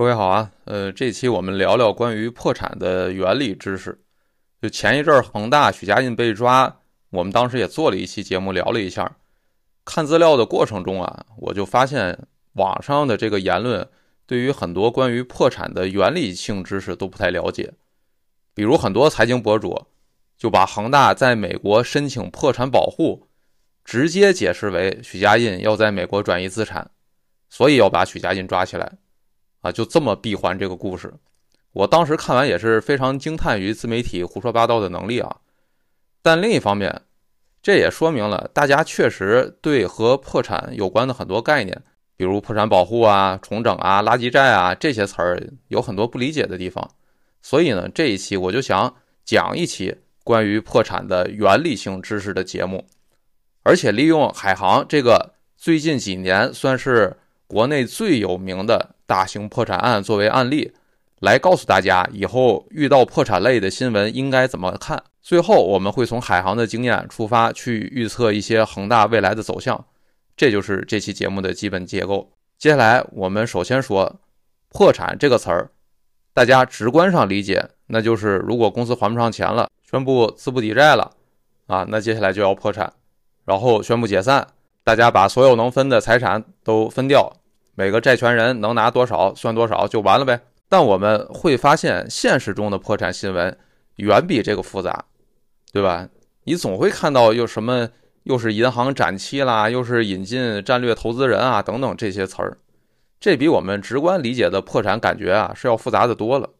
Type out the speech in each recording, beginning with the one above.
各位好啊，呃，这期我们聊聊关于破产的原理知识。就前一阵儿恒大许家印被抓，我们当时也做了一期节目聊了一下。看资料的过程中啊，我就发现网上的这个言论对于很多关于破产的原理性知识都不太了解。比如很多财经博主就把恒大在美国申请破产保护，直接解释为许家印要在美国转移资产，所以要把许家印抓起来。啊，就这么闭环这个故事，我当时看完也是非常惊叹于自媒体胡说八道的能力啊。但另一方面，这也说明了大家确实对和破产有关的很多概念，比如破产保护啊、重整啊、垃圾债啊这些词儿有很多不理解的地方。所以呢，这一期我就想讲一期关于破产的原理性知识的节目，而且利用海航这个最近几年算是国内最有名的。大型破产案作为案例，来告诉大家以后遇到破产类的新闻应该怎么看。最后，我们会从海航的经验出发，去预测一些恒大未来的走向。这就是这期节目的基本结构。接下来，我们首先说“破产”这个词儿，大家直观上理解，那就是如果公司还不上钱了，宣布资不抵债了，啊，那接下来就要破产，然后宣布解散，大家把所有能分的财产都分掉。每个债权人能拿多少算多少就完了呗。但我们会发现，现实中的破产新闻远比这个复杂，对吧？你总会看到又什么，又是银行展期啦，又是引进战略投资人啊等等这些词儿，这比我们直观理解的破产感觉啊是要复杂的多了。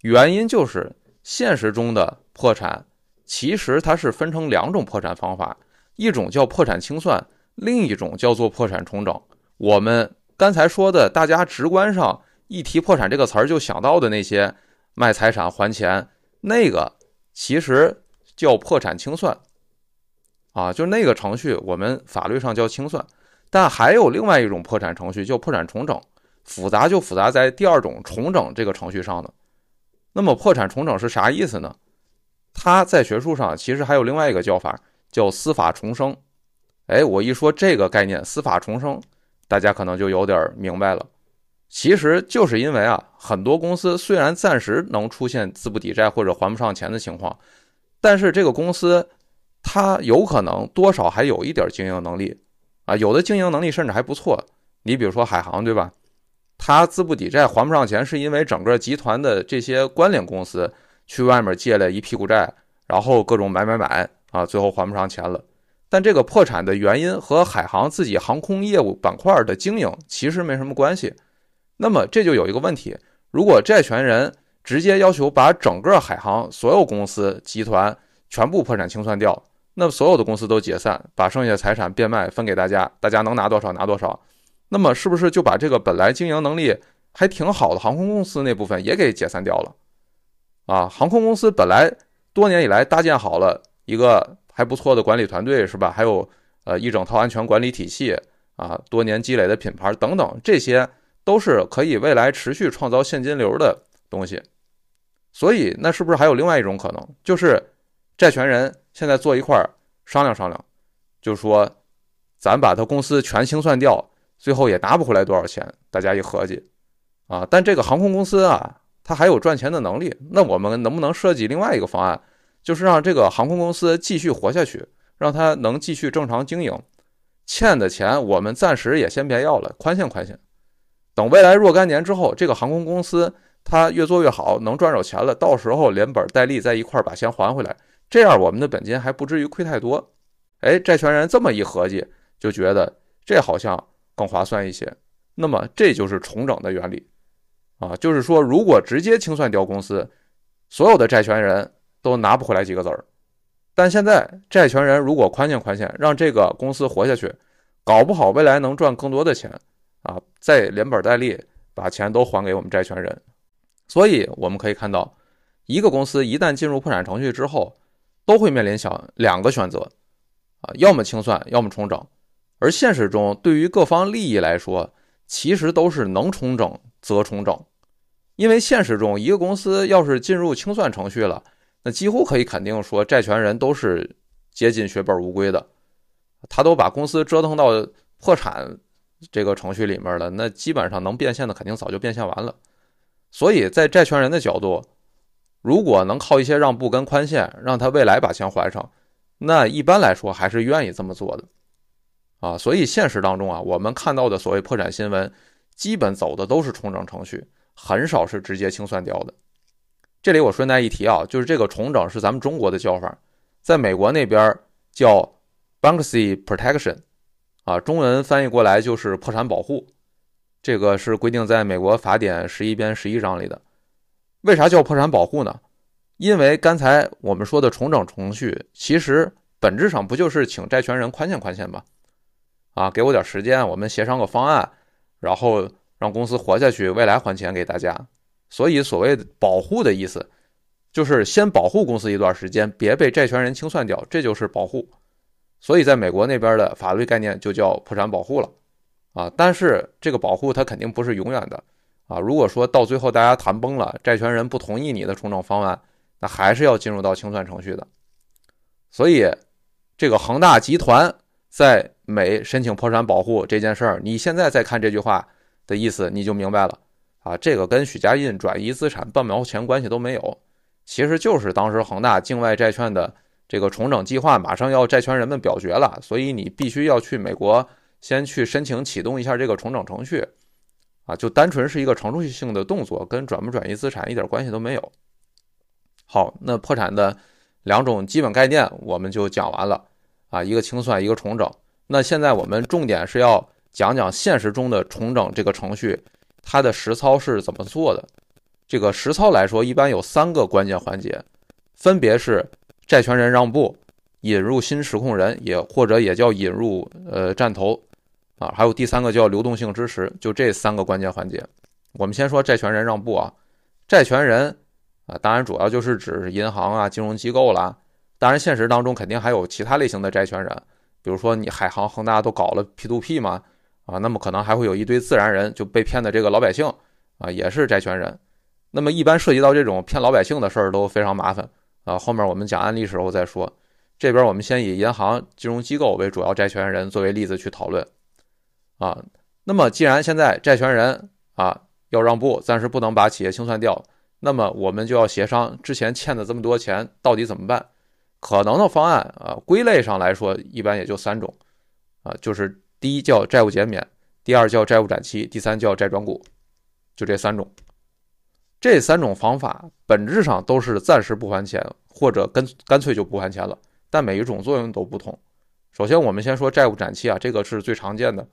原因就是现实中的破产，其实它是分成两种破产方法，一种叫破产清算，另一种叫做破产重整。我们。刚才说的，大家直观上一提破产这个词儿就想到的那些卖财产还钱，那个其实叫破产清算，啊，就那个程序我们法律上叫清算。但还有另外一种破产程序叫破产重整，复杂就复杂在第二种重整这个程序上呢。那么破产重整是啥意思呢？它在学术上其实还有另外一个叫法，叫司法重生。哎，我一说这个概念，司法重生。大家可能就有点明白了，其实就是因为啊，很多公司虽然暂时能出现资不抵债或者还不上钱的情况，但是这个公司它有可能多少还有一点经营能力啊，有的经营能力甚至还不错。你比如说海航，对吧？它资不抵债还不上钱，是因为整个集团的这些关联公司去外面借了一屁股债，然后各种买买买啊，最后还不上钱了。但这个破产的原因和海航自己航空业务板块的经营其实没什么关系。那么这就有一个问题：如果债权人直接要求把整个海航所有公司集团全部破产清算掉，那么所有的公司都解散，把剩下的财产变卖分给大家，大家能拿多少拿多少。那么是不是就把这个本来经营能力还挺好的航空公司那部分也给解散掉了？啊，航空公司本来多年以来搭建好了一个。还不错的管理团队是吧？还有呃一整套安全管理体系啊，多年积累的品牌等等，这些都是可以未来持续创造现金流的东西。所以那是不是还有另外一种可能，就是债权人现在坐一块儿商量商量，就说咱把他公司全清算掉，最后也拿不回来多少钱。大家一合计啊，但这个航空公司啊，它还有赚钱的能力，那我们能不能设计另外一个方案？就是让这个航空公司继续活下去，让它能继续正常经营。欠的钱我们暂时也先别要了，宽限宽限。等未来若干年之后，这个航空公司它越做越好，能赚着钱了，到时候连本带利在一块儿把钱还回来，这样我们的本金还不至于亏太多。哎，债权人这么一合计，就觉得这好像更划算一些。那么这就是重整的原理啊，就是说如果直接清算掉公司，所有的债权人。都拿不回来几个子儿，但现在债权人如果宽限宽限，让这个公司活下去，搞不好未来能赚更多的钱啊，再连本带利把钱都还给我们债权人。所以我们可以看到，一个公司一旦进入破产程序之后，都会面临想两个选择啊，要么清算，要么重整。而现实中，对于各方利益来说，其实都是能重整则重整，因为现实中一个公司要是进入清算程序了。那几乎可以肯定说，债权人都是接近血本无归的，他都把公司折腾到破产，这个程序里面了，那基本上能变现的肯定早就变现完了。所以在债权人的角度，如果能靠一些让步跟宽限，让他未来把钱还上，那一般来说还是愿意这么做的。啊，所以现实当中啊，我们看到的所谓破产新闻，基本走的都是重整程序，很少是直接清算掉的。这里我顺带一提啊，就是这个重整是咱们中国的叫法，在美国那边叫 bankruptcy protection，啊，中文翻译过来就是破产保护。这个是规定在美国法典十一编十一章里的。为啥叫破产保护呢？因为刚才我们说的重整程序，其实本质上不就是请债权人宽限宽限吗？啊，给我点时间，我们协商个方案，然后让公司活下去，未来还钱给大家。所以所谓的保护的意思，就是先保护公司一段时间，别被债权人清算掉，这就是保护。所以在美国那边的法律概念就叫破产保护了。啊，但是这个保护它肯定不是永远的啊。如果说到最后大家谈崩了，债权人不同意你的重整方案，那还是要进入到清算程序的。所以这个恒大集团在美申请破产保护这件事儿，你现在再看这句话的意思，你就明白了啊。这个跟许家印转移资产半毛钱关系都没有，其实就是当时恒大境外债券的这个重整计划马上要债权人们表决了，所以你必须要去美国。先去申请启动一下这个重整程序，啊，就单纯是一个程序性的动作，跟转不转移资产一点关系都没有。好，那破产的两种基本概念我们就讲完了，啊，一个清算，一个重整。那现在我们重点是要讲讲现实中的重整这个程序，它的实操是怎么做的。这个实操来说，一般有三个关键环节，分别是债权人让步、引入新实控人，也或者也叫引入呃战投。啊，还有第三个叫流动性支持，就这三个关键环节。我们先说债权人让步啊，债权人啊，当然主要就是指银行啊、金融机构啦。当然，现实当中肯定还有其他类型的债权人，比如说你海航、恒大都搞了 P2P 嘛，啊，那么可能还会有一堆自然人就被骗的这个老百姓啊，也是债权人。那么一般涉及到这种骗老百姓的事儿都非常麻烦啊，后面我们讲案例时候再说。这边我们先以银行、金融机构为主要债权人作为例子去讨论。啊，那么既然现在债权人啊要让步，暂时不能把企业清算掉，那么我们就要协商之前欠的这么多钱到底怎么办？可能的方案啊，归类上来说一般也就三种，啊，就是第一叫债务减免，第二叫债务展期，第三叫债转股，就这三种。这三种方法本质上都是暂时不还钱，或者干干脆就不还钱了，但每一种作用都不同。首先我们先说债务展期啊，这个是最常见的。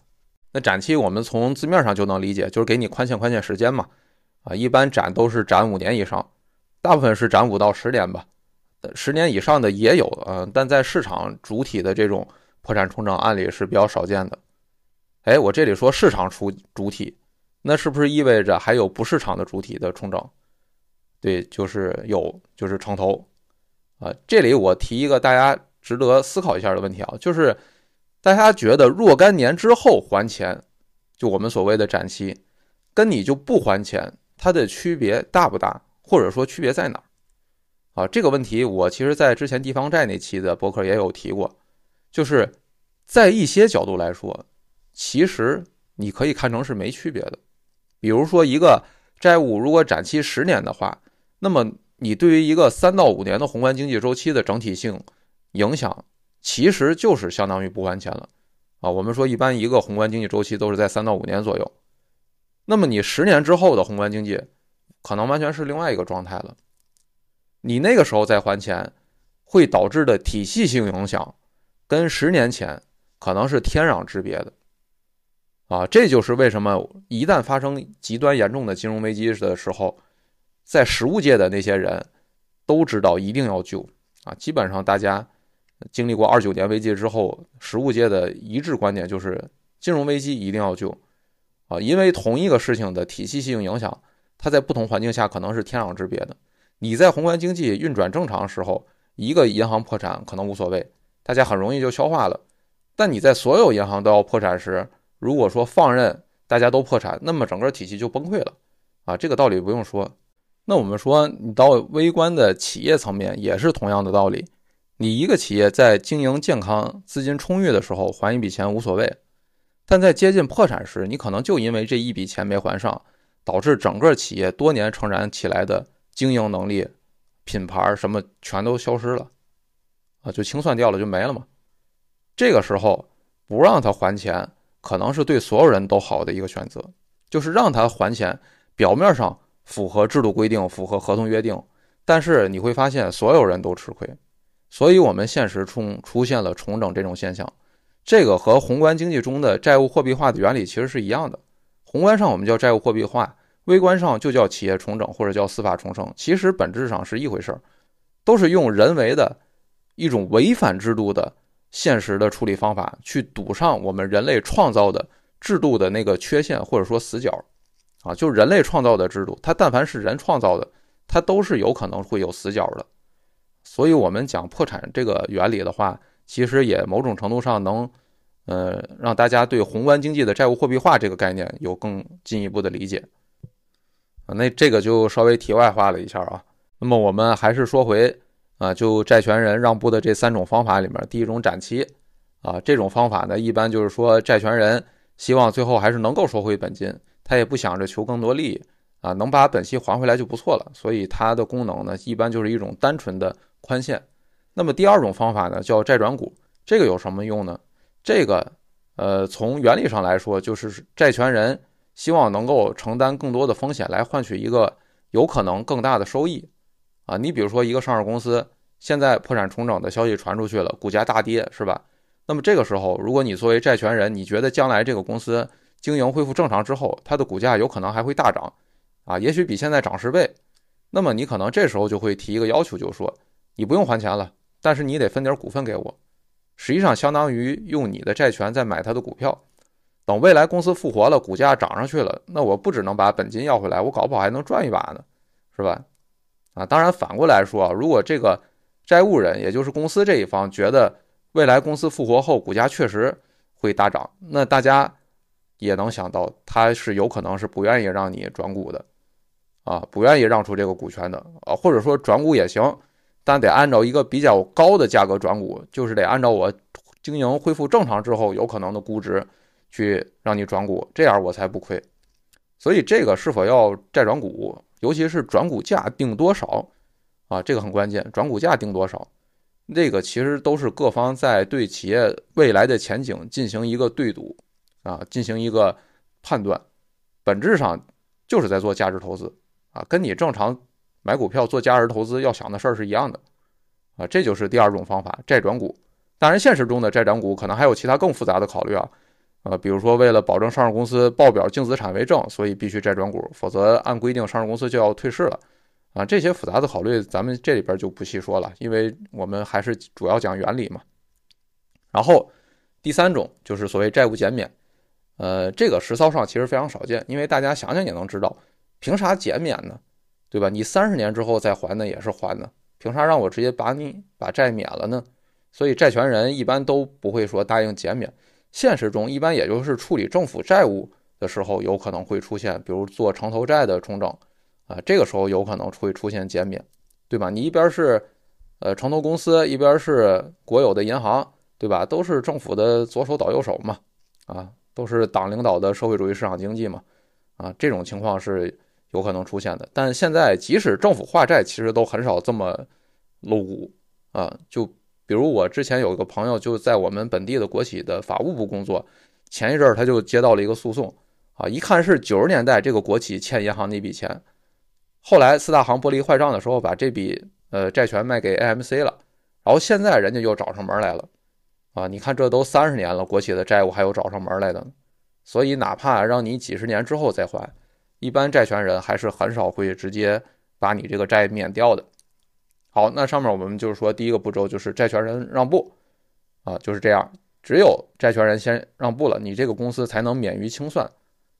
那展期我们从字面上就能理解，就是给你宽限宽限时间嘛，啊，一般展都是展五年以上，大部分是展五到十年吧，十年以上的也有，呃，但在市场主体的这种破产重整案例是比较少见的。哎，我这里说市场出主体，那是不是意味着还有不市场的主体的重整？对，就是有，就是城投，啊，这里我提一个大家值得思考一下的问题啊，就是。大家觉得若干年之后还钱，就我们所谓的展期，跟你就不还钱，它的区别大不大？或者说区别在哪儿？啊，这个问题我其实在之前地方债那期的博客也有提过，就是在一些角度来说，其实你可以看成是没区别的。比如说一个债务如果展期十年的话，那么你对于一个三到五年的宏观经济周期的整体性影响。其实就是相当于不还钱了，啊，我们说一般一个宏观经济周期都是在三到五年左右，那么你十年之后的宏观经济可能完全是另外一个状态了，你那个时候再还钱，会导致的体系性影响，跟十年前可能是天壤之别的，啊，这就是为什么一旦发生极端严重的金融危机的时候，在实务界的那些人都知道一定要救，啊，基本上大家。经历过二九年危机之后，实务界的一致观点就是金融危机一定要救，啊，因为同一个事情的体系性影响，它在不同环境下可能是天壤之别的。你在宏观经济运转正常时候，一个银行破产可能无所谓，大家很容易就消化了。但你在所有银行都要破产时，如果说放任大家都破产，那么整个体系就崩溃了，啊，这个道理不用说。那我们说，你到微观的企业层面也是同样的道理。你一个企业在经营健康、资金充裕的时候还一笔钱无所谓，但在接近破产时，你可能就因为这一笔钱没还上，导致整个企业多年成长起来的经营能力、品牌什么全都消失了，啊，就清算掉了，就没了嘛。这个时候不让他还钱，可能是对所有人都好的一个选择，就是让他还钱，表面上符合制度规定、符合合同约定，但是你会发现所有人都吃亏，所以我们现实中出现了重整这种现象。这个和宏观经济中的债务货币化的原理其实是一样的。宏观上我们叫债务货币化，微观上就叫企业重整或者叫司法重生，其实本质上是一回事儿，都是用人为的一种违反制度的现实的处理方法去堵上我们人类创造的制度的那个缺陷或者说死角，啊，就人类创造的制度，它但凡是人创造的，它都是有可能会有死角的。所以，我们讲破产这个原理的话。其实也某种程度上能，呃，让大家对宏观经济的债务货币化这个概念有更进一步的理解。那这个就稍微题外话了一下啊。那么我们还是说回啊，就债权人让步的这三种方法里面，第一种展期啊，这种方法呢，一般就是说债权人希望最后还是能够收回本金，他也不想着求更多利益啊，能把本息还回来就不错了。所以它的功能呢，一般就是一种单纯的宽限。那么第二种方法呢，叫债转股，这个有什么用呢？这个，呃，从原理上来说，就是债权人希望能够承担更多的风险，来换取一个有可能更大的收益，啊，你比如说一个上市公司现在破产重整的消息传出去了，股价大跌，是吧？那么这个时候，如果你作为债权人，你觉得将来这个公司经营恢复正常之后，它的股价有可能还会大涨，啊，也许比现在涨十倍，那么你可能这时候就会提一个要求，就说你不用还钱了。但是你得分点股份给我，实际上相当于用你的债权在买他的股票。等未来公司复活了，股价涨上去了，那我不只能把本金要回来，我搞不好还能赚一把呢，是吧？啊，当然反过来说，如果这个债务人，也就是公司这一方，觉得未来公司复活后股价确实会大涨，那大家也能想到，他是有可能是不愿意让你转股的，啊，不愿意让出这个股权的，啊，或者说转股也行。但得按照一个比较高的价格转股，就是得按照我经营恢复正常之后有可能的估值去让你转股，这样我才不亏。所以这个是否要债转股，尤其是转股价定多少啊，这个很关键。转股价定多少，这个其实都是各方在对企业未来的前景进行一个对赌啊，进行一个判断，本质上就是在做价值投资啊，跟你正常。买股票做价值投资要想的事儿是一样的，啊，这就是第二种方法，债转股。当然，现实中的债转股可能还有其他更复杂的考虑啊，呃，比如说为了保证上市公司报表净资产为正，所以必须债转股，否则按规定上市公司就要退市了，啊，这些复杂的考虑咱们这里边就不细说了，因为我们还是主要讲原理嘛。然后第三种就是所谓债务减免，呃，这个实操上其实非常少见，因为大家想想也能知道，凭啥减免呢？对吧？你三十年之后再还呢，也是还呢，凭啥让我直接把你把债免了呢？所以债权人一般都不会说答应减免。现实中一般也就是处理政府债务的时候有可能会出现，比如做城投债的重整啊，这个时候有可能会出现减免，对吧？你一边是呃城投公司，一边是国有的银行，对吧？都是政府的左手倒右手嘛，啊，都是党领导的社会主义市场经济嘛，啊，这种情况是。有可能出现的，但现在即使政府化债，其实都很少这么露骨啊。就比如我之前有一个朋友，就在我们本地的国企的法务部工作，前一阵儿他就接到了一个诉讼啊，一看是九十年代这个国企欠银行那笔钱，后来四大行玻璃坏账的时候，把这笔呃债权卖给 AMC 了，然后现在人家又找上门来了啊。你看这都三十年了，国企的债务还有找上门来的，所以哪怕让你几十年之后再还。一般债权人还是很少会直接把你这个债免掉的。好，那上面我们就是说，第一个步骤就是债权人让步，啊，就是这样，只有债权人先让步了，你这个公司才能免于清算。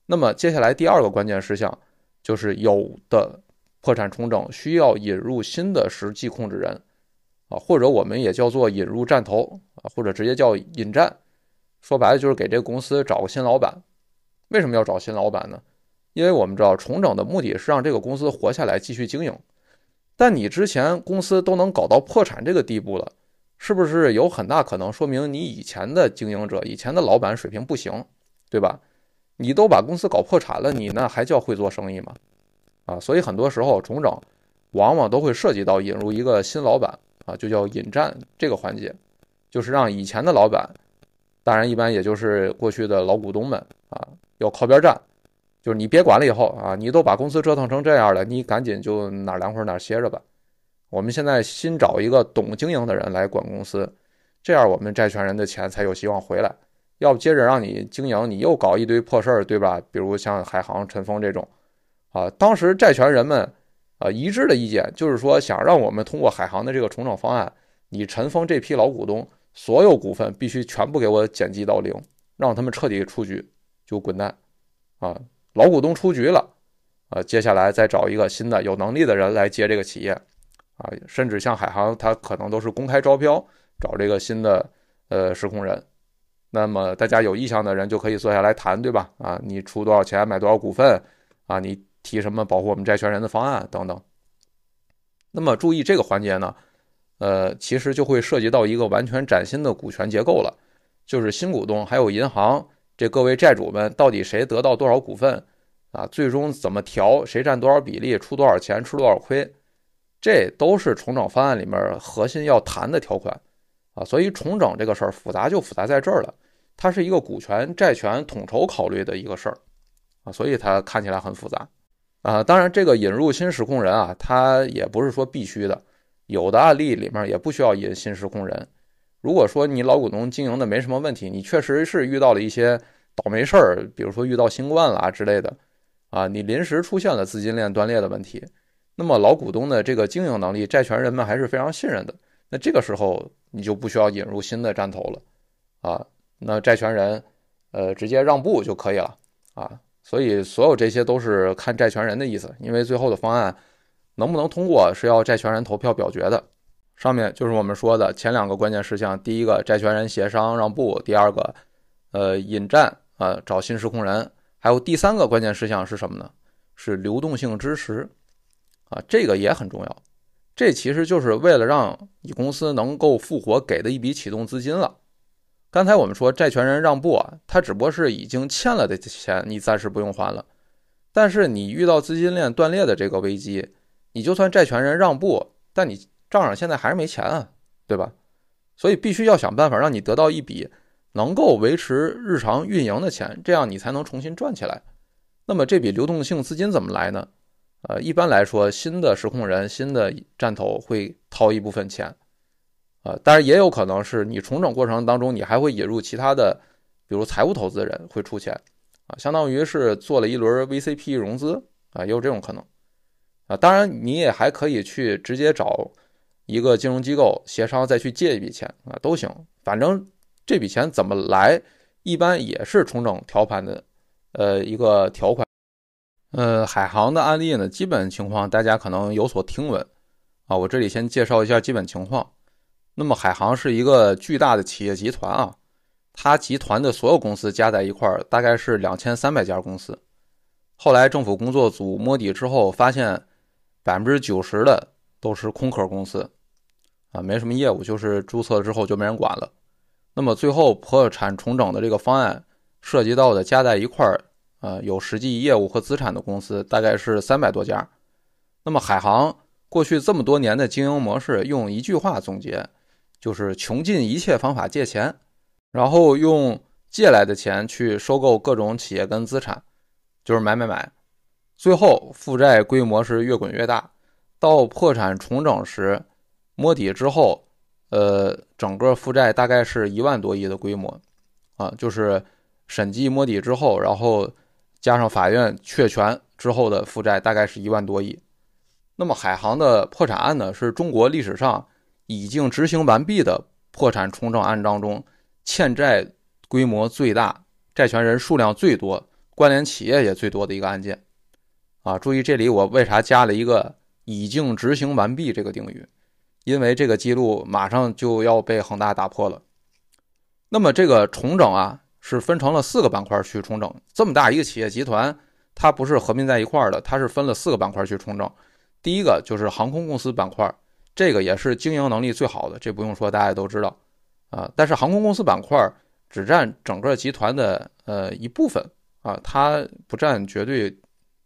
那么接下来第二个关键事项就是有的破产重整需要引入新的实际控制人，啊，或者我们也叫做引入战投啊，或者直接叫引战，说白了就是给这个公司找个新老板。为什么要找新老板呢？因为我们知道重整的目的是让这个公司活下来继续经营，但你之前公司都能搞到破产这个地步了，是不是有很大可能说明你以前的经营者、以前的老板水平不行对吧？你都把公司搞破产了，你那还叫会做生意吗？啊，所以很多时候重整往往都会涉及到引入一个新老板啊，就叫引战这个环节，就是让以前的老板，当然一般也就是过去的老股东们啊，要靠边站，就是你别管了以后啊，你都把公司折腾成这样了，你赶紧就哪凉快哪歇着吧。我们现在新找一个懂经营的人来管公司，这样我们债权人的钱才有希望回来。要不接着让你经营，你又搞一堆破事儿，对吧？比如像海航、陈峰这种，啊，当时债权人们啊一致的意见就是说，想让我们通过海航的这个重整方案，你陈峰这批老股东所有股份必须全部给我减记到零，让他们彻底出局，就滚蛋，啊，老股东出局了，啊，接下来再找一个新的有能力的人来接这个企业，啊，甚至像海航，它可能都是公开招标找这个新的呃实控人。那么大家有意向的人就可以坐下来谈，对吧？啊，你出多少钱买多少股份？啊，你提什么保护我们债权人的方案等等。那么注意这个环节呢，呃，其实就会涉及到一个完全崭新的股权结构了，就是新股东还有银行这各位债主们到底谁得到多少股份啊？最终怎么调？谁占多少比例？出多少钱？吃多少亏？这都是重整方案里面核心要谈的条款。啊，所以重整这个事儿复杂就复杂在这儿了，它是一个股权债权统筹考虑的一个事儿，啊，所以它看起来很复杂，啊，当然这个引入新实控人啊，它也不是说必须的，有的案例里面也不需要引新实控人。如果说你老股东经营的没什么问题，你确实是遇到了一些倒霉事儿，比如说遇到新冠了之类的，啊，你临时出现了资金链断裂的问题，那么老股东的这个经营能力，债权人们还是非常信任的。那这个时候你就不需要引入新的站头了，啊，那债权人，呃，直接让步就可以了，啊，所以所有这些都是看债权人的意思，因为最后的方案能不能通过是要债权人投票表决的。上面就是我们说的前两个关键事项，第一个债权人协商让步，第二个，呃，引战啊，找新实控人，还有第三个关键事项是什么呢？是流动性支持，啊，这个也很重要。这其实就是为了让你公司能够复活给的一笔启动资金了。刚才我们说债权人让步啊，他只不过是已经欠了的钱，你暂时不用还了。但是你遇到资金链断裂的这个危机，你就算债权人让步，但你账上现在还是没钱啊，对吧？所以必须要想办法让你得到一笔能够维持日常运营的钱，这样你才能重新赚起来。那么这笔流动性资金怎么来呢？呃，一般来说，新的实控人、新的站头会掏一部分钱，啊，当然也有可能是你重整过程当中，你还会引入其他的，比如财务投资人会出钱，啊，相当于是做了一轮 VCP 融资，啊，也有这种可能，啊，当然你也还可以去直接找一个金融机构协商再去借一笔钱，啊，都行，反正这笔钱怎么来，一般也是重整条盘的，呃，一个条款。呃，海航的案例呢，基本情况大家可能有所听闻啊。我这里先介绍一下基本情况。那么，海航是一个巨大的企业集团啊，它集团的所有公司加在一块儿大概是两千三百家公司。后来政府工作组摸底之后，发现百分之九十的都是空壳公司啊，没什么业务，就是注册之后就没人管了。那么最后破产重整的这个方案涉及到的加在一块儿。呃，有实际业务和资产的公司大概是三百多家。那么海航过去这么多年的经营模式，用一句话总结，就是穷尽一切方法借钱，然后用借来的钱去收购各种企业跟资产，就是买买买。最后负债规模是越滚越大，到破产重整时摸底之后，呃，整个负债大概是一万多亿的规模，啊，就是审计摸底之后，然后。加上法院确权之后的负债大概是一万多亿，那么海航的破产案呢，是中国历史上已经执行完毕的破产重整案当中欠债规模最大、债权人数量最多、关联企业也最多的一个案件。啊，注意这里我为啥加了一个“已经执行完毕”这个定语？因为这个记录马上就要被恒大打破了。那么这个重整啊。是分成了四个板块去重整，这么大一个企业集团，它不是合并在一块儿的，它是分了四个板块去重整。第一个就是航空公司板块，这个也是经营能力最好的，这不用说，大家都知道啊。但是航空公司板块只占整个集团的呃一部分啊，它不占绝对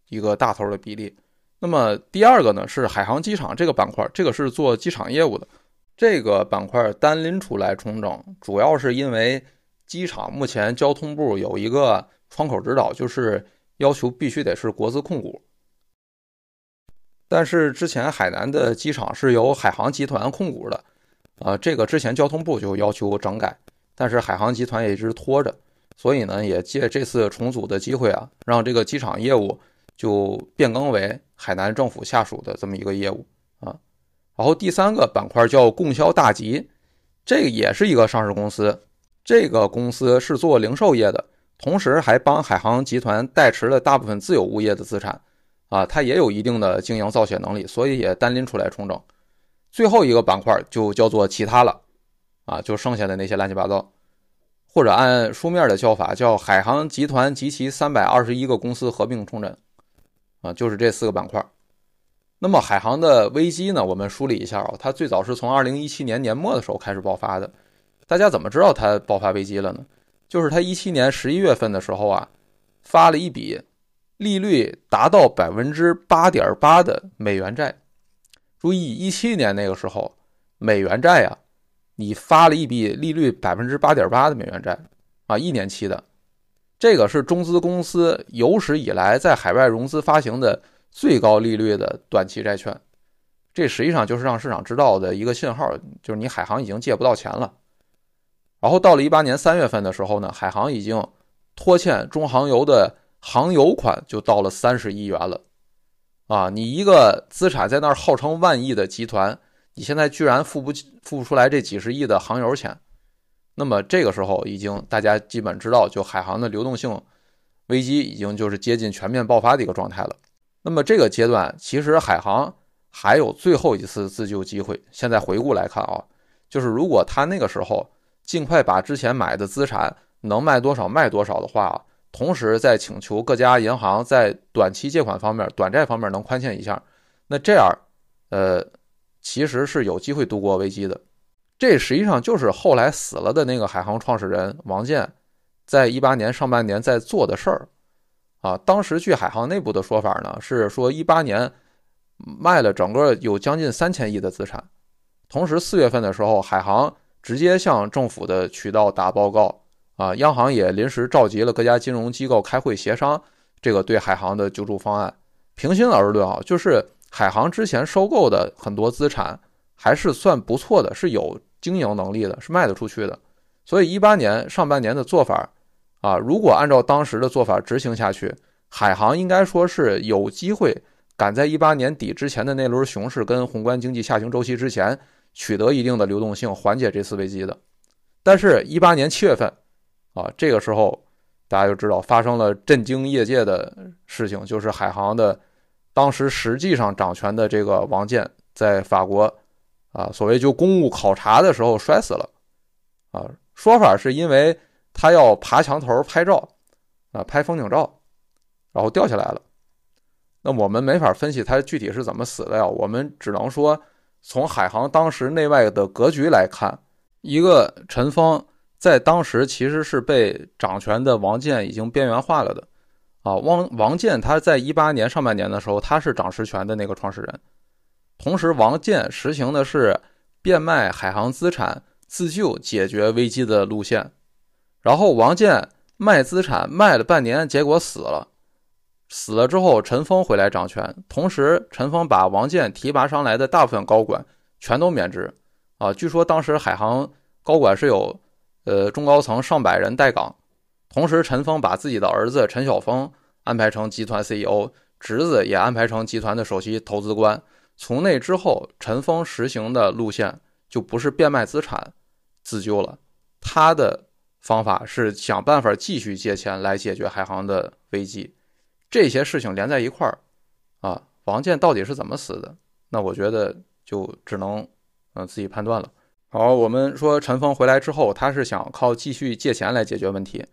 一个大头的比例。那么第二个呢是海航机场这个板块，这个是做机场业务的，这个板块单拎出来重整，主要是因为机场目前交通部有一个窗口指导，就是要求必须得是国资控股。但是之前海南的机场是由海航集团控股的，啊，这个之前交通部就要求整改，但是海航集团也一直拖着，所以呢，也借这次重组的机会啊，让这个机场业务。就变更为海南政府下属的这么一个业务啊，然后第三个板块叫供销大集，这个也是一个上市公司，这个公司是做零售业的，同时还帮海航集团代持了大部分自有物业的资产啊，它也有一定的经营造血能力，所以也单拎出来重整。最后一个板块就叫做其他了啊，就剩下的那些乱七八糟，或者按书面的叫法叫海航集团及其三百二十一个公司合并重整。啊，就是这四个板块。那么海航的危机呢？我们梳理一下啊，它最早是从二零一七年年末的时候开始爆发的。大家怎么知道它爆发危机了呢？就是它一七年十一月份的时候啊，发了一笔利率达到百分之八点八的美元债。注意，一七年那个时候美元债啊，你发了一笔利率百分之八点八的美元债啊，一年期的。这个是中资公司有史以来在海外融资发行的最高利率的短期债券，这实际上就是让市场知道的一个信号，就是你海航已经借不到钱了。然后到了一八年三月份的时候呢，海航已经拖欠中航油的航油款就到了三十亿元了，啊，你一个资产在那儿号称万亿的集团，你现在居然付不付不出来这几十亿的航油钱。那么这个时候已经大家基本知道，就海航的流动性危机已经就是接近全面爆发的一个状态了。那么这个阶段其实海航还有最后一次自救机会。现在回顾来看啊，就是如果他那个时候尽快把之前买的资产能卖多少卖多少的话，同时再请求各家银行在短期借款方面、短债方面能宽限一下，那这样呃其实是有机会度过危机的。这实际上就是后来死了的那个海航创始人王健，在一八年上半年在做的事儿，啊，当时据海航内部的说法呢，是说一八年卖了整个有将近三千亿的资产，同时四月份的时候，海航直接向政府的渠道打报告，啊，央行也临时召集了各家金融机构开会协商这个对海航的救助方案。平心而论啊，就是海航之前收购的很多资产还是算不错的，是有。经营能力的是卖得出去的，所以一八年上半年的做法啊，如果按照当时的做法执行下去，海航应该说是有机会赶在一八年底之前的那轮熊市跟宏观经济下行周期之前取得一定的流动性，缓解这次危机的。但是，一八年七月份啊，这个时候大家就知道发生了震惊业界的事情，就是海航的当时实际上掌权的这个王健在法国。啊，所谓就公务考察的时候摔死了，啊，说法是因为他要爬墙头拍照，啊，拍风景照，然后掉下来了。那我们没法分析他具体是怎么死的呀，我们只能说从海航当时内外的格局来看，一个陈峰在当时其实是被掌权的王健已经边缘化了的，啊，王王健他在一八年上半年的时候他是掌实权的那个创始人。同时，王健实行的是变卖海航资产自救解决危机的路线。然后，王健卖资产卖了半年，结果死了。死了之后，陈峰回来掌权。同时，陈峰把王健提拔上来的大部分高管全都免职。啊，据说当时海航高管是有呃中高层上百人待岗。同时，陈峰把自己的儿子陈晓峰安排成集团 CEO，侄子也安排成集团的首席投资官。从那之后，陈峰实行的路线就不是变卖资产自救了，他的方法是想办法继续借钱来解决海航的危机。这些事情连在一块儿，啊，王健到底是怎么死的？那我觉得就只能嗯自己判断了。好，我们说陈峰回来之后，他是想靠继续借钱来解决问题，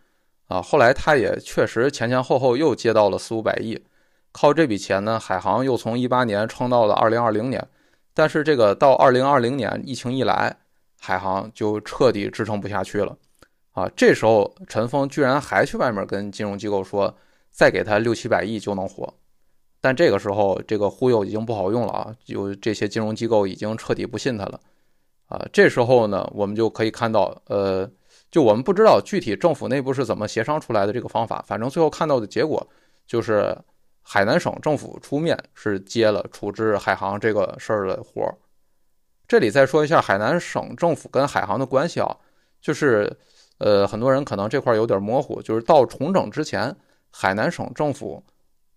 啊，后来他也确实前前后后又借到了四五百亿。靠这笔钱呢，海航又从一八年撑到了二零二零年，但是这个到二零二零年疫情一来，海航就彻底支撑不下去了，啊，这时候陈峰居然还去外面跟金融机构说，再给他六七百亿就能活。但这个时候，这个忽悠已经不好用了啊，有这些金融机构已经彻底不信他了啊。这时候呢，我们就可以看到，呃，就我们不知道具体政府内部是怎么协商出来的这个方法，反正最后看到的结果就是海南省政府出面是接了处置海航这个事儿的活儿。这里再说一下海南省政府跟海航的关系啊，就是，呃，很多人可能这块有点模糊，就是到重整之前，海南省政府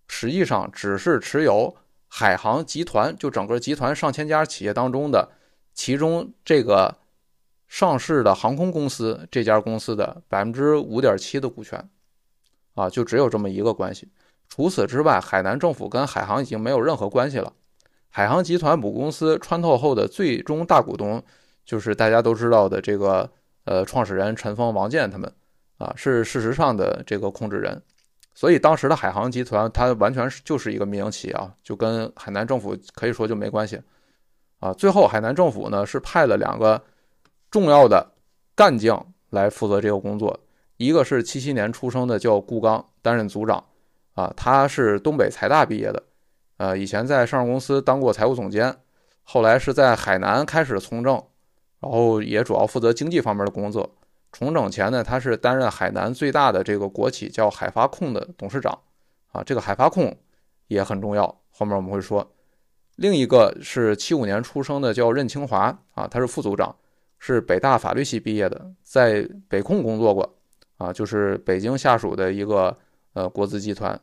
实际上只是持有海航集团，就整个集团上千家企业当中的其中这个上市的航空公司这家公司的百分之五点七的股权，啊，就只有这么一个关系。除此之外，海南政府跟海航已经没有任何关系了。海航集团母公司穿透后的最终大股东，就是大家都知道的这个呃创始人陈峰、王健他们啊，是事实上的这个控制人。所以当时的海航集团，它完全是就是一个民营企业啊，就跟海南政府可以说就没关系啊。最后海南政府呢是派了两个重要的干将来负责这个工作，一个是七七年出生的叫顾刚担任组长啊，他是东北财大毕业的。呃，以前在上市公司当过财务总监，后来是在海南开始从政，然后也主要负责经济方面的工作。重整前呢，他是担任海南最大的这个国企叫海发控的董事长，啊，这个海发控也很重要，后面我们会说。另一个是七五年出生的叫任清华，啊，他是副组长，是北大法律系毕业的，在北控工作过，啊，就是北京下属的一个呃国资集团。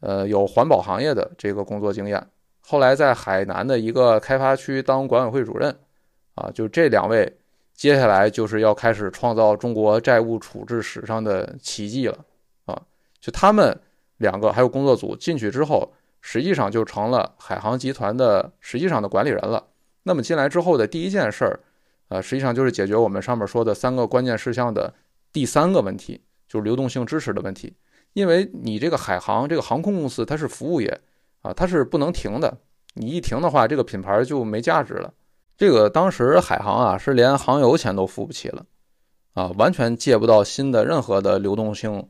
呃，有环保行业的这个工作经验，后来在海南的一个开发区当管委会主任，啊，就这两位，接下来就是要开始创造中国债务处置史上的奇迹了，啊，就他们两个还有工作组进去之后，实际上就成了海航集团的实际上的管理人了。那么进来之后的第一件事儿，呃，实际上就是解决我们上面说的三个关键事项的第三个问题，就是流动性支持的问题。因为你这个海航这个航空公司，它是服务业啊，它是不能停的。你一停的话，这个品牌就没价值了。这个当时海航啊，是连航油钱都付不起了啊，完全借不到新的任何的流动性。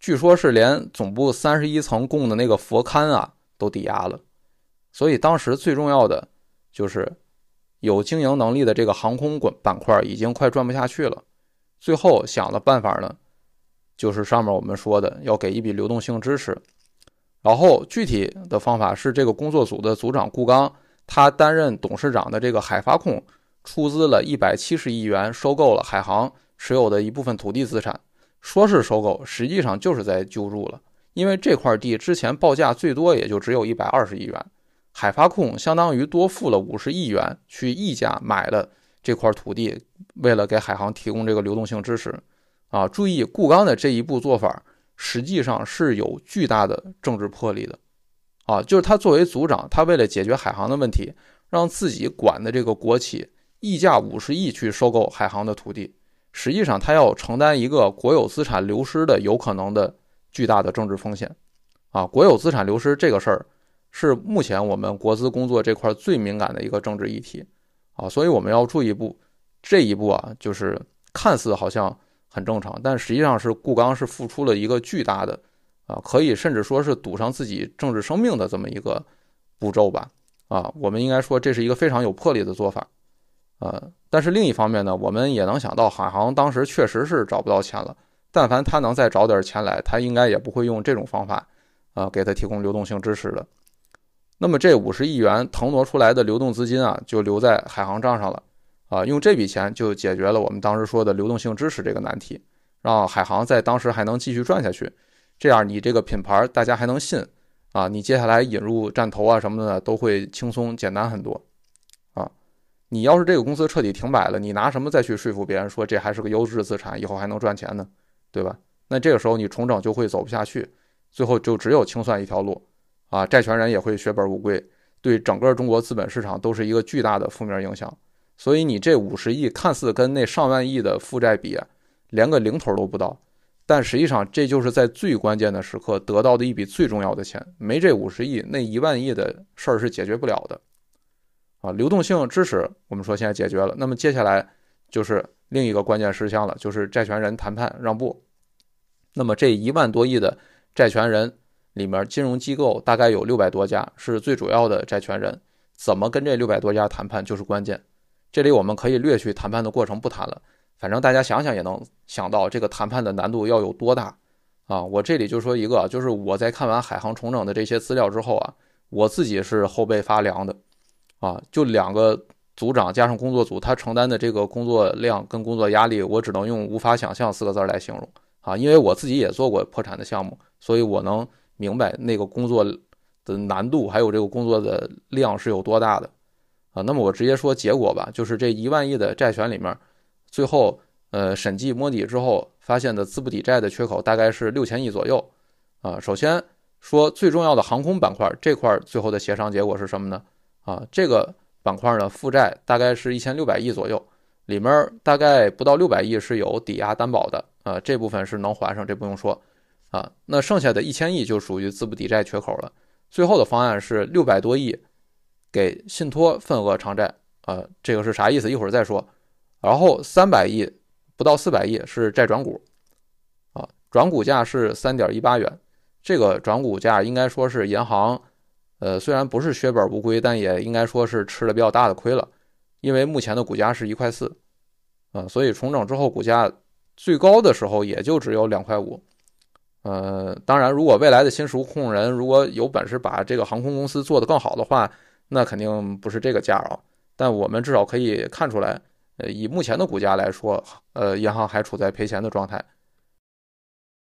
据说是连总部三十一层供的那个佛龛啊都抵押了。所以当时最重要的就是有经营能力的这个航空管板块已经快转不下去了。最后想了办法呢。就是上面我们说的要给一笔流动性支持，然后具体的方法是这个工作组的组长顾刚，他担任董事长的这个海发控出资了一百七十亿元收购了海航持有的一部分土地资产，说是收购，实际上就是在救助了，因为这块地之前报价最多也就只有一百二十亿元，海发控相当于多付了五十亿元去溢价买了这块土地，为了给海航提供这个流动性支持。啊，注意顾刚的这一步做法，实际上是有巨大的政治魄力的。啊，就是他作为组长，他为了解决海航的问题，让自己管的这个国企溢价五十亿去收购海航的土地，实际上他要承担一个国有资产流失的有可能的巨大的政治风险。啊，国有资产流失这个事儿，是目前我们国资工作这块最敏感的一个政治议题。啊，所以我们要注意步这一步啊，就是看似好像。很正常，但实际上是顾刚是付出了一个巨大的，啊，可以甚至说是赌上自己政治生命的这么一个步骤吧，啊，我们应该说这是一个非常有魄力的做法，呃，但是另一方面呢，我们也能想到海航当时确实是找不到钱了，但凡他能再找点钱来，他应该也不会用这种方法，啊，给他提供流动性支持的。那么这五十亿元腾挪出来的流动资金啊，就留在海航账上了。啊，用这笔钱就解决了我们当时说的流动性支持这个难题，让海航在当时还能继续赚下去，这样你这个品牌大家还能信啊，你接下来引入战投啊什么的都会轻松简单很多啊。你要是这个公司彻底停摆了，你拿什么再去说服别人说这还是个优质资产，以后还能赚钱呢？对吧？那这个时候你重整就会走不下去，最后就只有清算一条路啊，债权人也会血本无归，对整个中国资本市场都是一个巨大的负面影响。所以你这五十亿看似跟那上万亿的负债比，连个零头都不到，但实际上这就是在最关键的时刻得到的一笔最重要的钱。没这五十亿，那一万亿的事儿是解决不了的。啊，流动性支持我们说现在解决了，那么接下来就是另一个关键事项了，就是债权人谈判让步。那么这一万多亿的债权人里面，金融机构大概有六百多家是最主要的债权人，怎么跟这六百多家谈判就是关键。这里我们可以略去谈判的过程不谈了，反正大家想想也能想到这个谈判的难度要有多大啊！我这里就说一个，就是我在看完海航重整的这些资料之后啊，我自己是后背发凉的啊！就两个组长加上工作组，他承担的这个工作量跟工作压力，我只能用无法想象四个字来形容啊！因为我自己也做过破产的项目，所以我能明白那个工作的难度，还有这个工作的量是有多大的。啊，那么我直接说结果吧，就是这一万亿的债权里面，最后呃审计摸底之后发现的资不抵债的缺口大概是六千亿左右。啊，首先说最重要的航空板块这块最后的协商结果是什么呢？啊，这个板块呢负债大概是一千六百亿左右，里面大概不到六百亿是有抵押担保的，啊，这部分是能还上，这不用说。啊，那剩下的一千亿就属于资不抵债缺口了。最后的方案是六百多亿。给信托份额偿债呃，这个是啥意思？一会儿再说。然后三百亿不到四百亿是债转股啊，转股价是三点一八元。这个转股价应该说是银行，呃，虽然不是血本无归，但也应该说是吃了比较大的亏了。因为目前的股价是一块四啊，所以重整之后股价最高的时候也就只有两块五。呃，当然，如果未来的新实控人如果有本事把这个航空公司做得更好的话，那肯定不是这个价啊，但我们至少可以看出来，呃，以目前的股价来说，呃，银行还处在赔钱的状态。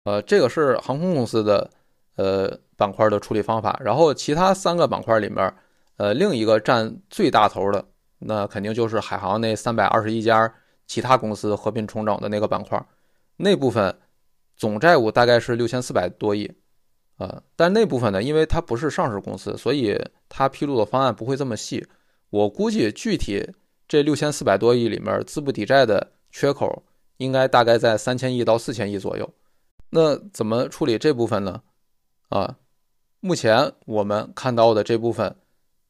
呃，这个是航空公司的呃板块的处理方法。然后其他三个板块里面，呃，另一个占最大头的，那肯定就是海航那三百二十一家其他公司合并重整的那个板块，那部分总债务大概是六千四百多亿。呃，但那部分呢，因为它不是上市公司，所以它披露的方案不会这么细。我估计具体这六千四百多亿里面资不抵债的缺口，应该大概在三千亿到四千亿左右。那怎么处理这部分呢？啊，目前我们看到的这部分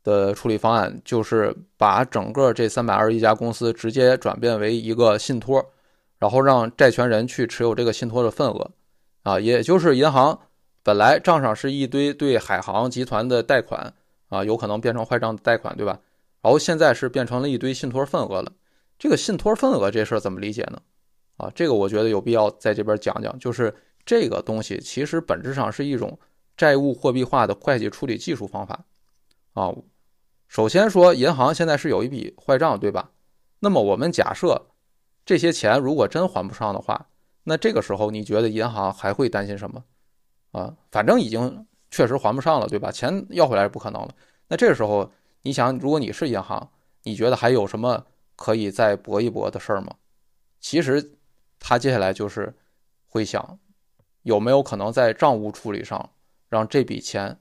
的处理方案，就是把整个这三百二十一家公司直接转变为一个信托，然后让债权人去持有这个信托的份额，啊，也就是银行。本来账上是一堆对海航集团的贷款啊，有可能变成坏账的贷款，对吧？然后现在是变成了一堆信托份额了。这个信托份额这事儿怎么理解呢？啊，这个我觉得有必要在这边讲讲。就是这个东西其实本质上是一种债务货币化的会计处理技术方法啊。首先说，银行现在是有一笔坏账，对吧？那么我们假设这些钱如果真还不上的话，那这个时候你觉得银行还会担心什么？啊，反正已经确实还不上了，对吧？钱要回来是不可能了。那这时候，你想，如果你是银行，你觉得还有什么可以再搏一搏的事儿吗？其实，他接下来就是会想，有没有可能在账务处理上让这笔钱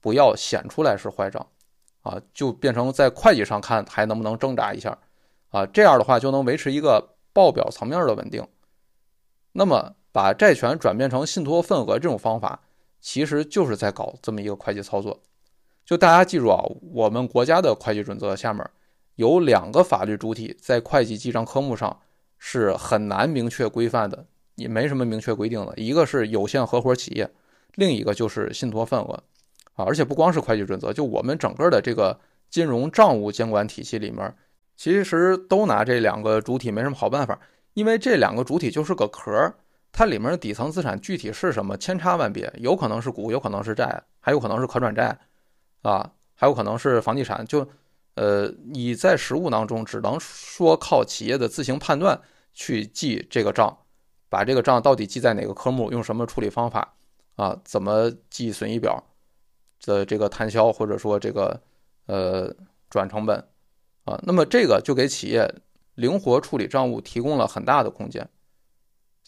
不要显出来是坏账，啊，就变成在会计上看还能不能挣扎一下，啊，这样的话就能维持一个报表层面的稳定。那么。把债权转变成信托份额这种方法，其实就是在搞这么一个会计操作。就大家记住啊，我们国家的会计准则下面有两个法律主体在会计记账科目上是很难明确规范的，也没什么明确规定的。一个是有限合伙企业，另一个就是信托份额啊。而且不光是会计准则，就我们整个的这个金融账务监管体系里面，其实都拿这两个主体没什么好办法，因为这两个主体就是个壳。它里面的底层资产具体是什么，千差万别，有可能是股，有可能是债，还有可能是可转债，啊，还有可能是房地产。就，呃，你在实物当中只能说靠企业的自行判断去记这个账，把这个账到底记在哪个科目，用什么处理方法，啊，怎么记损益表的这个摊销，或者说这个呃转成本，啊，那么这个就给企业灵活处理账务提供了很大的空间。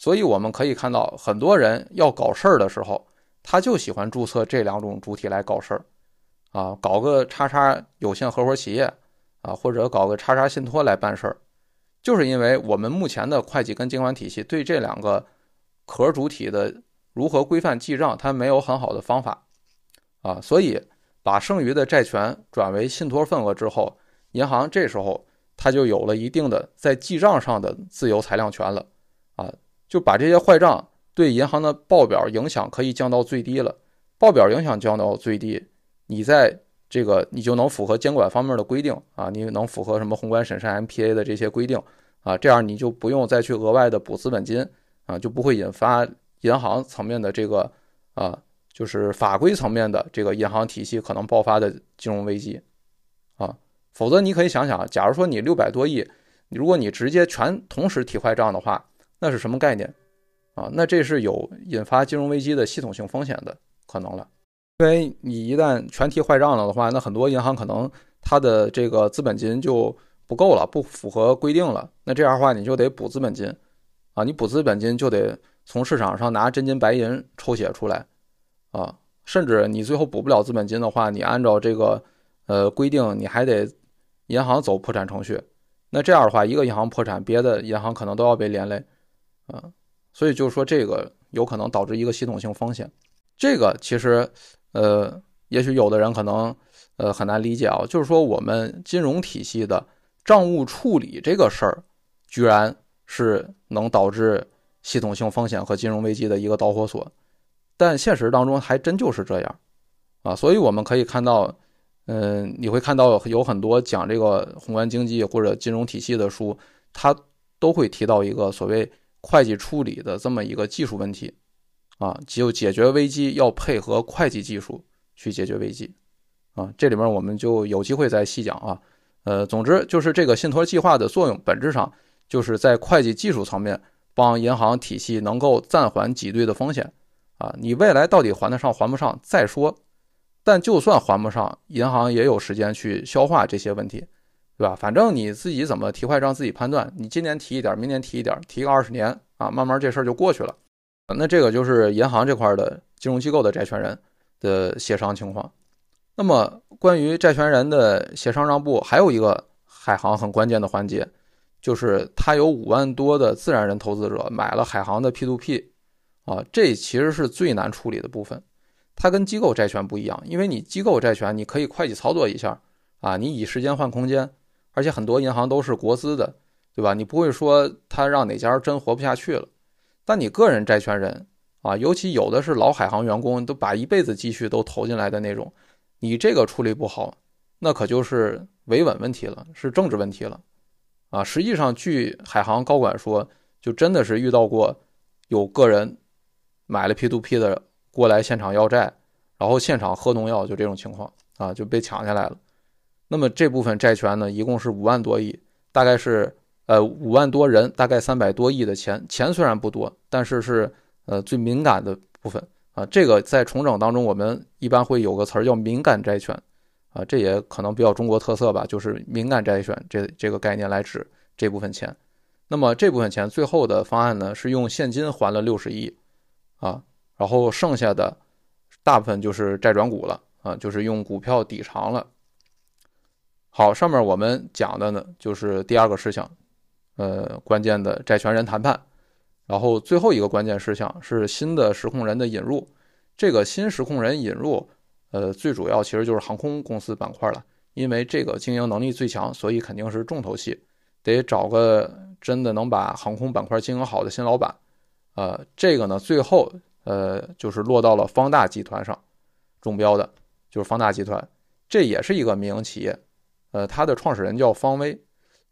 所以我们可以看到，很多人要搞事儿的时候，他就喜欢注册这两种主体来搞事儿，啊，搞个叉叉有限合伙企业，啊，或者搞个叉叉信托来办事儿，就是因为我们目前的会计跟监管体系对这两个壳主体的如何规范记账，它没有很好的方法，啊，所以把剩余的债权转为信托份额之后，银行这时候它就有了一定的在记账上的自由裁量权了。啊，就把这些坏账对银行的报表影响可以降到最低了。报表影响降到最低，你在这个你就能符合监管方面的规定啊，你能符合什么宏观审慎 MPA 的这些规定啊，这样你就不用再去额外的补资本金啊，就不会引发银行层面的这个啊，就是法规层面的这个银行体系可能爆发的金融危机啊。否则你可以想想，假如说你六百多亿，如果你直接全同时提坏账的话，那是什么概念啊？那这是有引发金融危机的系统性风险的。可能了，因为你一旦全提坏账了的话，那很多银行可能它的这个资本金就不够了，不符合规定了。那这样的话，你就得补资本金啊，你补资本金就得从市场上拿真金白银抽血出来啊，甚至你最后补不了资本金的话，你按照这个呃规定，你还得银行走破产程序。那这样的话，一个银行破产，别的银行可能都要被连累啊，所以就是说这个有可能导致一个系统性风险。这个其实，呃，也许有的人可能，呃，很难理解啊。就是说，我们金融体系的账务处理这个事儿，居然是能导致系统性风险和金融危机的一个导火索。但现实当中还真就是这样，啊，所以我们可以看到，嗯，你会看到有很多讲这个宏观经济或者金融体系的书，它都会提到一个所谓会计处理的这么一个技术问题。啊，就解决危机要配合会计技术去解决危机，啊，这里面我们就有机会再细讲啊。呃，总之就是这个信托计划的作用，本质上就是在会计技术层面帮银行体系能够暂缓挤兑的风险。啊，你未来到底还得上还不上再说，但就算还不上，银行也有时间去消化这些问题，对吧？反正你自己怎么提坏账自己判断，你今年提一点，明年提一点，提个二十年啊，慢慢这事儿就过去了。那这个就是银行这块的金融机构的债权人的协商情况。那么关于债权人的协商让步，还有一个海航很关键的环节，就是他有五万多的自然人投资者买了海航的 P2P，啊，这其实是最难处理的部分。它跟机构债权不一样，因为你机构债权你可以会计操作一下，啊，你以时间换空间，而且很多银行都是国资的，对吧？你不会说他让哪家真活不下去了。但你个人债权人啊，尤其有的是老海航员工，都把一辈子积蓄都投进来的那种，你这个处理不好，那可就是维稳问题了，是政治问题了，啊，实际上据海航高管说，就真的是遇到过有个人买了 P2P 的过来现场要债，然后现场喝农药，就这种情况啊，就被抢下来了。那么这部分债权呢，一共是五万多亿，大概是。呃，五万多人，大概三百多亿的钱，钱虽然不多，但是是呃最敏感的部分啊。这个在重整当中，我们一般会有个词儿叫敏感债权啊，这也可能比较中国特色吧，就是敏感债权这这个概念来指这部分钱。那么这部分钱最后的方案呢，是用现金还了六十亿啊，然后剩下的大部分就是债转股了啊，就是用股票抵偿了。好，上面我们讲的呢，就是第二个事项。呃，关键的债权人谈判，然后最后一个关键事项是新的实控人的引入。这个新实控人引入，呃，最主要其实就是航空公司板块了，因为这个经营能力最强，所以肯定是重头戏，得找个真的能把航空板块经营好的新老板。呃，这个呢，最后呃就是落到了方大集团上，中标的就是方大集团，这也是一个民营企业，呃，它的创始人叫方威。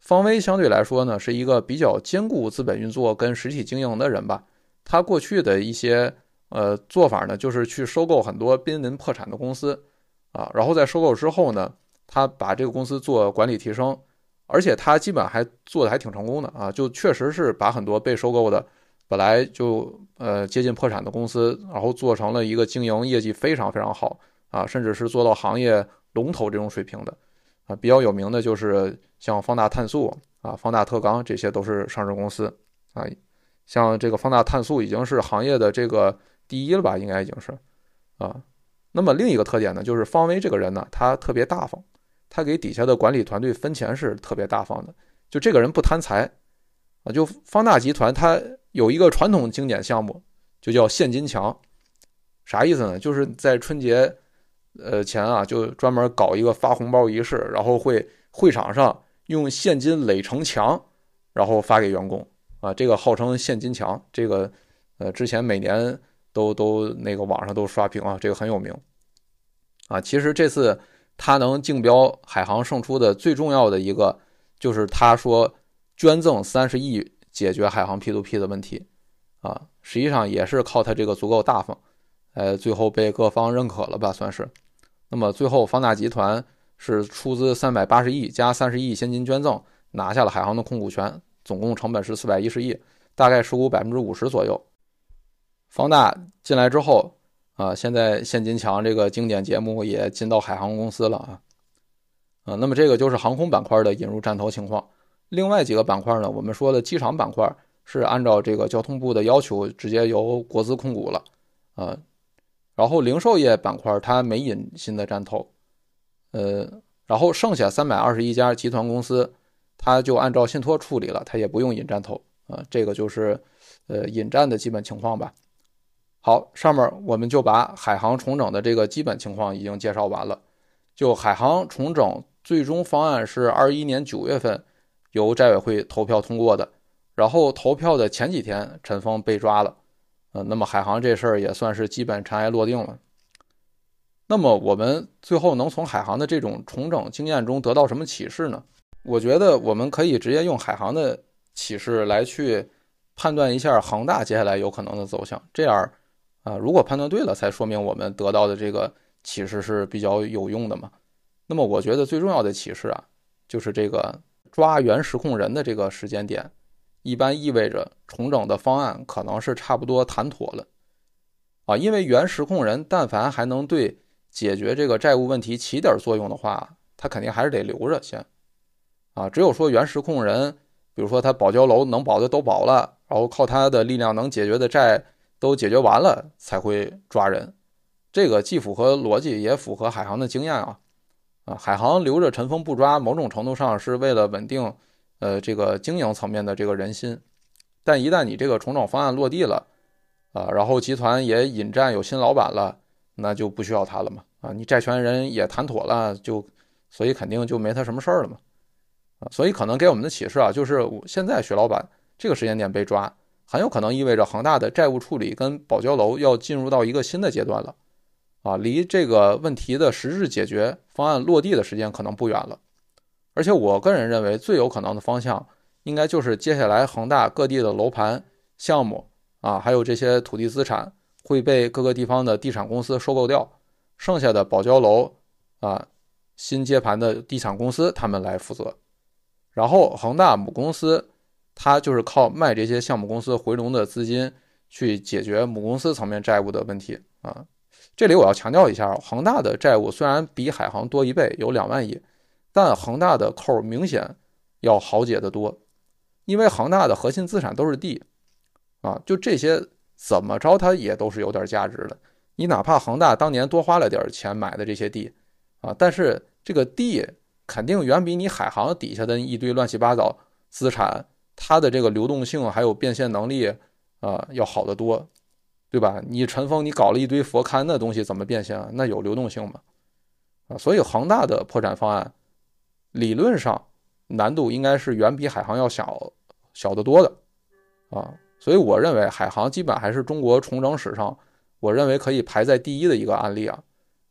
方威相对来说呢，是一个比较兼顾资本运作跟实体经营的人吧。他过去的一些呃做法呢，就是去收购很多濒临破产的公司啊，然后在收购之后呢，他把这个公司做管理提升，而且他基本还做的还挺成功的啊，就确实是把很多被收购的本来就呃接近破产的公司，然后做成了一个经营业绩非常非常好啊，甚至是做到行业龙头这种水平的。啊，比较有名的就是像方大碳素啊、方大特钢，这些都是上市公司啊。像这个方大碳素已经是行业的这个第一了吧，应该已经是啊。那么另一个特点呢，就是方威这个人呢，他特别大方，他给底下的管理团队分钱是特别大方的。就这个人不贪财啊。就方大集团，它有一个传统经典项目，就叫现金墙，啥意思呢？就是在春节。呃，前啊，就专门搞一个发红包仪式，然后会会场上用现金垒成墙，然后发给员工啊，这个号称现金墙，这个呃之前每年都都那个网上都刷屏啊，这个很有名啊。其实这次他能竞标海航胜出的最重要的一个，就是他说捐赠三十亿解决海航 P2P 的问题啊，实际上也是靠他这个足够大方，呃，最后被各方认可了吧，算是。那么最后方大集团。是出资三百八十亿加三十亿现金捐赠，拿下了海航的控股权，总共成本是四百一十亿，大概持股百分之五十左右。方大进来之后啊，现在现金墙这个经典节目也进到海航公司了啊，啊，那么这个就是航空板块的引入战投情况。另外几个板块呢，我们说的机场板块是按照这个交通部的要求，直接由国资控股了啊，然后零售业板块它没引新的战投。呃，然后剩下三百二十一家集团公司，它就按照信托处理了，它也不用引战投啊，这个就是呃引战的基本情况吧。好，上面我们就把海航重整的这个基本情况已经介绍完了。就海航重整最终方案是二一年九月份由债委会投票通过的，然后投票的前几天陈峰被抓了，呃，那么海航这事儿也算是基本尘埃落定了。那么我们最后能从海航的这种重整经验中得到什么启示呢？我觉得我们可以直接用海航的启示来去判断一下恒大接下来有可能的走向。这样啊，如果判断对了，才说明我们得到的这个启示是比较有用的嘛。那么我觉得最重要的启示啊，就是这个抓原实控人的这个时间点，一般意味着重整的方案可能是差不多谈妥了啊，因为原实控人但凡还能对。解决这个债务问题起点作用的话，他肯定还是得留着先，啊，只有说原实控人，比如说他保交楼能保的都保了，然后靠他的力量能解决的债都解决完了，才会抓人。这个既符合逻辑，也符合海航的经验啊，啊，海航留着陈峰不抓，某种程度上是为了稳定，呃，这个经营层面的这个人心。但一旦你这个重整方案落地了，啊，然后集团也引战有新老板了。那就不需要他了嘛，啊，你债权人也谈妥了，就所以肯定就没他什么事儿了嘛，啊，所以可能给我们的启示啊，就是现在徐老板这个时间点被抓，很有可能意味着恒大的债务处理跟保交楼要进入到一个新的阶段了，啊，离这个问题的实质解决方案落地的时间可能不远了，而且我个人认为最有可能的方向，应该就是接下来恒大各地的楼盘项目啊，还有这些土地资产。会被各个地方的地产公司收购掉，剩下的保交楼啊，新接盘的地产公司他们来负责，然后恒大母公司，它就是靠卖这些项目公司回笼的资金去解决母公司层面债务的问题啊。这里我要强调一下，恒大的债务虽然比海航多一倍，有两万亿，但恒大的扣明显要好解得多，因为恒大的核心资产都是地啊，就这些。怎么着，它也都是有点价值的。你哪怕恒大当年多花了点钱买的这些地，啊，但是这个地肯定远比你海航底下的一堆乱七八糟资产，它的这个流动性还有变现能力啊要好得多，对吧？你陈峰，你搞了一堆佛龛的东西，怎么变现？那有流动性吗？啊，所以恒大的破产方案理论上难度应该是远比海航要小小得多的，啊。所以我认为海航基本还是中国重整史上，我认为可以排在第一的一个案例啊，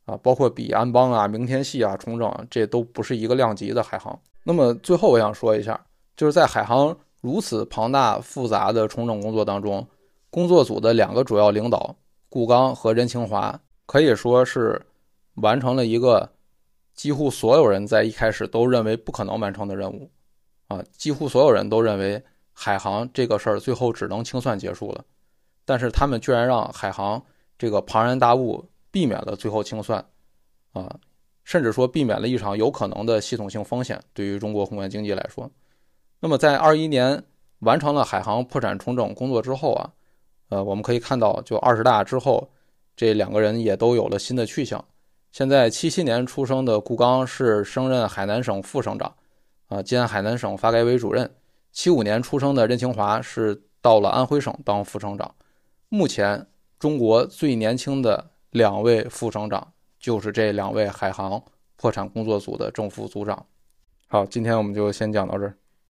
啊，包括比安邦啊、明天系啊重整，这都不是一个量级的海航。那么最后我想说一下，就是在海航如此庞大复杂的重整工作当中，工作组的两个主要领导顾刚和任清华，可以说是完成了一个几乎所有人在一开始都认为不可能完成的任务，啊，几乎所有人都认为。海航这个事儿最后只能清算结束了，但是他们居然让海航这个庞然大物避免了最后清算，啊，甚至说避免了一场有可能的系统性风险。对于中国宏观经济来说，那么在二一年完成了海航破产重整工作之后啊，呃，我们可以看到，就二十大之后，这两个人也都有了新的去向。现在七七年出生的顾刚是升任海南省副省长，啊，兼海南省发改委主任。七五年出生的任清华是到了安徽省当副省长，目前中国最年轻的两位副省长就是这两位海航破产工作组的正副组长。好，今天我们就先讲到这儿。